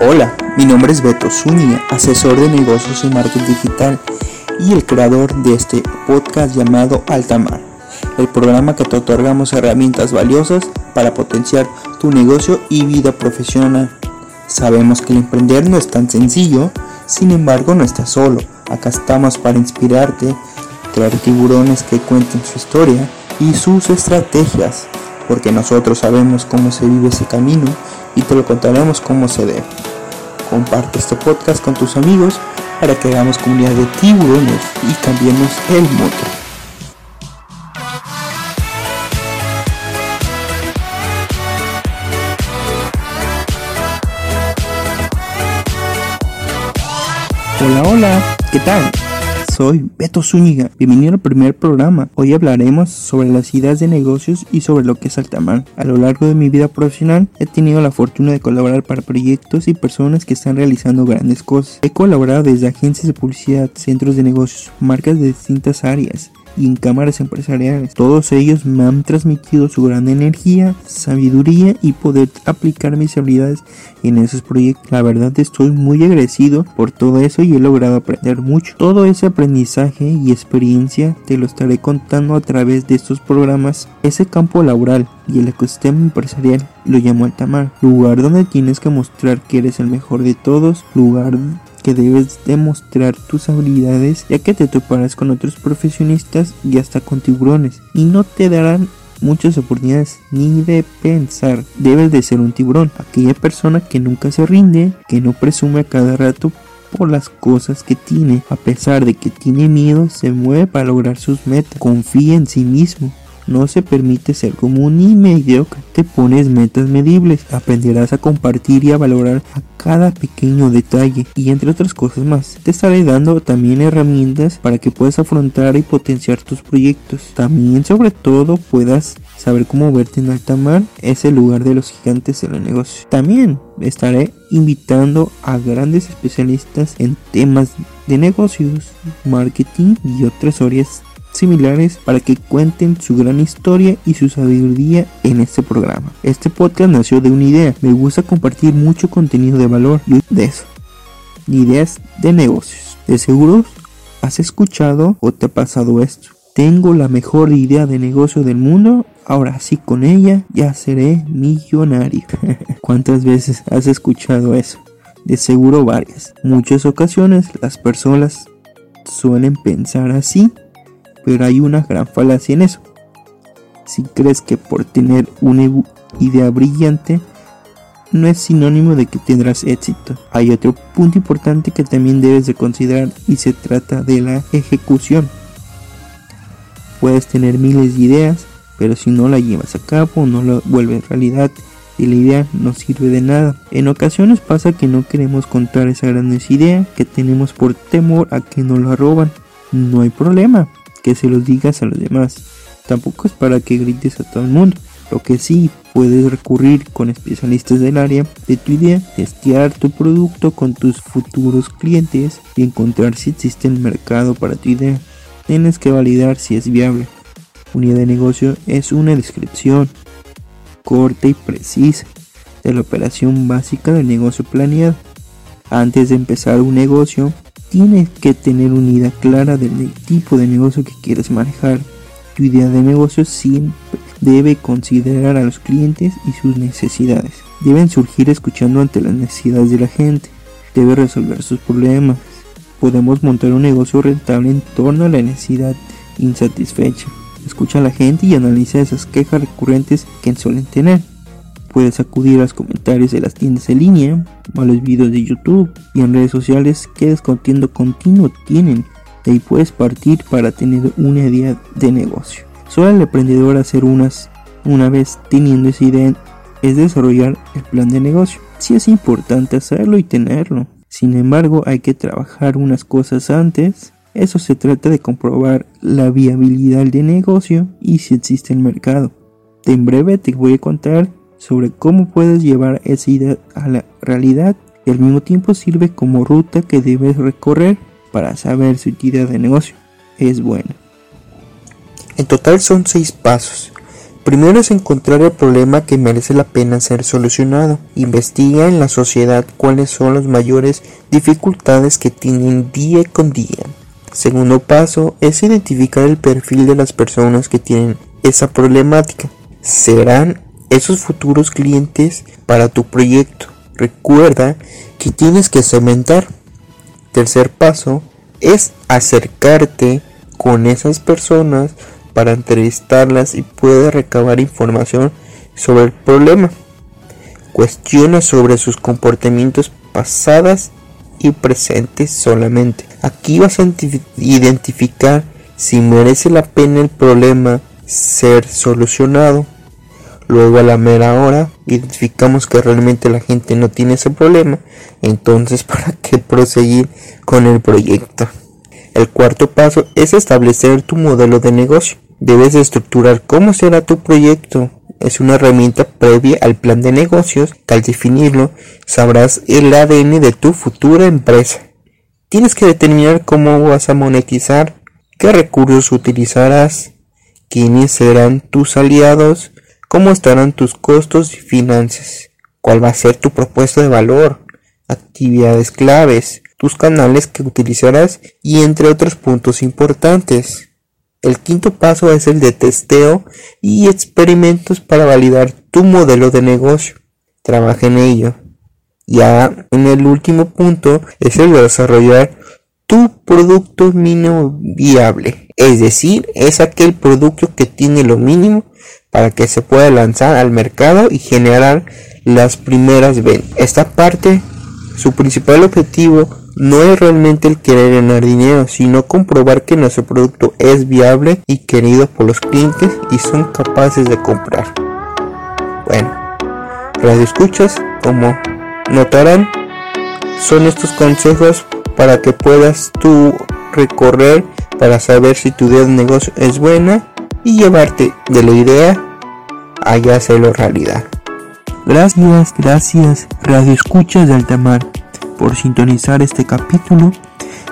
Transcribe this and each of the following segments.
Hola, mi nombre es Beto Zúñiga, asesor de negocios y marketing digital y el creador de este podcast llamado Altamar, el programa que te otorgamos herramientas valiosas para potenciar tu negocio y vida profesional. Sabemos que el emprender no es tan sencillo, sin embargo no estás solo, acá estamos para inspirarte, traer tiburones que cuenten su historia y sus estrategias, porque nosotros sabemos cómo se vive ese camino y te lo contaremos como se debe. Comparte este podcast con tus amigos para que hagamos comunidad de tiburones y cambiemos el mundo. Hola, hola, ¿qué tal? Soy Beto Zúñiga. Bienvenido al primer programa. Hoy hablaremos sobre las ideas de negocios y sobre lo que es Altamar. A lo largo de mi vida profesional he tenido la fortuna de colaborar para proyectos y personas que están realizando grandes cosas. He colaborado desde agencias de publicidad, centros de negocios, marcas de distintas áreas y en cámaras empresariales. Todos ellos me han transmitido su gran energía, sabiduría y poder aplicar mis habilidades en esos proyectos. La verdad estoy muy agradecido por todo eso y he logrado aprender mucho. Todo ese aprendizaje y experiencia te lo estaré contando a través de estos programas. Ese campo laboral y el ecosistema empresarial lo llamo Altamar, lugar donde tienes que mostrar que eres el mejor de todos, lugar que debes demostrar tus habilidades ya que te toparás con otros profesionistas y hasta con tiburones y no te darán muchas oportunidades ni de pensar. Debes de ser un tiburón, aquella persona que nunca se rinde, que no presume a cada rato por las cosas que tiene, a pesar de que tiene miedo, se mueve para lograr sus metas, confía en sí mismo no se permite ser común ni mediocre. Te pones metas medibles, aprenderás a compartir y a valorar a cada pequeño detalle y entre otras cosas más. Te estaré dando también herramientas para que puedas afrontar y potenciar tus proyectos. También sobre todo puedas saber cómo verte en alta mar, es el lugar de los gigantes en el negocio. También estaré invitando a grandes especialistas en temas de negocios, marketing y otras áreas similares para que cuenten su gran historia y su sabiduría en este programa. Este podcast nació de una idea, me gusta compartir mucho contenido de valor y de eso, ideas de negocios. De seguro has escuchado o te ha pasado esto. Tengo la mejor idea de negocio del mundo, ahora sí con ella ya seré millonario. ¿Cuántas veces has escuchado eso? De seguro varias. Muchas ocasiones las personas suelen pensar así pero hay una gran falacia en eso. Si crees que por tener una idea brillante no es sinónimo de que tendrás éxito. Hay otro punto importante que también debes de considerar y se trata de la ejecución. Puedes tener miles de ideas, pero si no la llevas a cabo, no la vuelves realidad y la idea no sirve de nada. En ocasiones pasa que no queremos contar esa gran idea que tenemos por temor a que nos la roban. No hay problema, que se los digas a los demás. Tampoco es para que grites a todo el mundo. Lo que sí puedes recurrir con especialistas del área de tu idea, testear tu producto con tus futuros clientes y encontrar si existe el mercado para tu idea. Tienes que validar si es viable. Unidad de negocio es una descripción corta y precisa de la operación básica del negocio planeado. Antes de empezar un negocio, tienes que tener una idea clara del tipo de negocio que quieres manejar. Tu idea de negocio siempre debe considerar a los clientes y sus necesidades. Deben surgir escuchando ante las necesidades de la gente. Debe resolver sus problemas. Podemos montar un negocio rentable en torno a la necesidad insatisfecha. Escucha a la gente y analiza esas quejas recurrentes que suelen tener. Puedes acudir a los comentarios de las tiendas en línea, a los videos de YouTube y en redes sociales que descontiendo continuo tienen. De ahí puedes partir para tener una idea de negocio. Solo el emprendedor hacer unas una vez teniendo esa idea es desarrollar el plan de negocio. Sí es importante hacerlo y tenerlo. Sin embargo, hay que trabajar unas cosas antes. Eso se trata de comprobar la viabilidad del negocio y si existe el mercado. En breve te voy a contar sobre cómo puedes llevar esa idea a la realidad y al mismo tiempo sirve como ruta que debes recorrer para saber si tu idea de negocio es buena. En total son seis pasos. Primero es encontrar el problema que merece la pena ser solucionado. Investiga en la sociedad cuáles son las mayores dificultades que tienen día con día. Segundo paso es identificar el perfil de las personas que tienen esa problemática. Serán esos futuros clientes para tu proyecto. Recuerda que tienes que cementar. Tercer paso es acercarte con esas personas para entrevistarlas y puedes recabar información sobre el problema. Cuestiona sobre sus comportamientos pasadas y presentes solamente. Aquí vas a identificar si merece la pena el problema ser solucionado. Luego a la mera hora identificamos que realmente la gente no tiene ese problema. Entonces, ¿para qué proseguir con el proyecto? El cuarto paso es establecer tu modelo de negocio. Debes estructurar cómo será tu proyecto. Es una herramienta previa al plan de negocios al definirlo sabrás el ADN de tu futura empresa. Tienes que determinar cómo vas a monetizar, qué recursos utilizarás, quiénes serán tus aliados, cómo estarán tus costos y finanzas, cuál va a ser tu propuesta de valor, actividades claves, tus canales que utilizarás y entre otros puntos importantes. El quinto paso es el de testeo y experimentos para validar tu modelo de negocio. Trabaja en ello. Ya en el último punto es el de desarrollar tu producto mínimo viable. Es decir, es aquel producto que tiene lo mínimo para que se pueda lanzar al mercado y generar las primeras ventas. Esta parte, su principal objetivo no es realmente el querer ganar dinero, sino comprobar que nuestro producto es viable y querido por los clientes y son capaces de comprar. Bueno, las escuchas, como notarán, son estos consejos para que puedas tú recorrer para saber si tu idea de negocio es buena y llevarte de la idea a hacerlo realidad. Gracias, gracias, Radio Escuchas de Altamar por sintonizar este capítulo.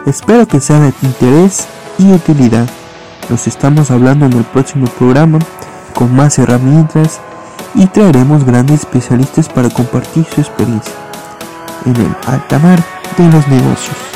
Espero que sea de tu interés y utilidad. Nos estamos hablando en el próximo programa con más herramientas y traeremos grandes especialistas para compartir su experiencia en el alta mar de los negocios.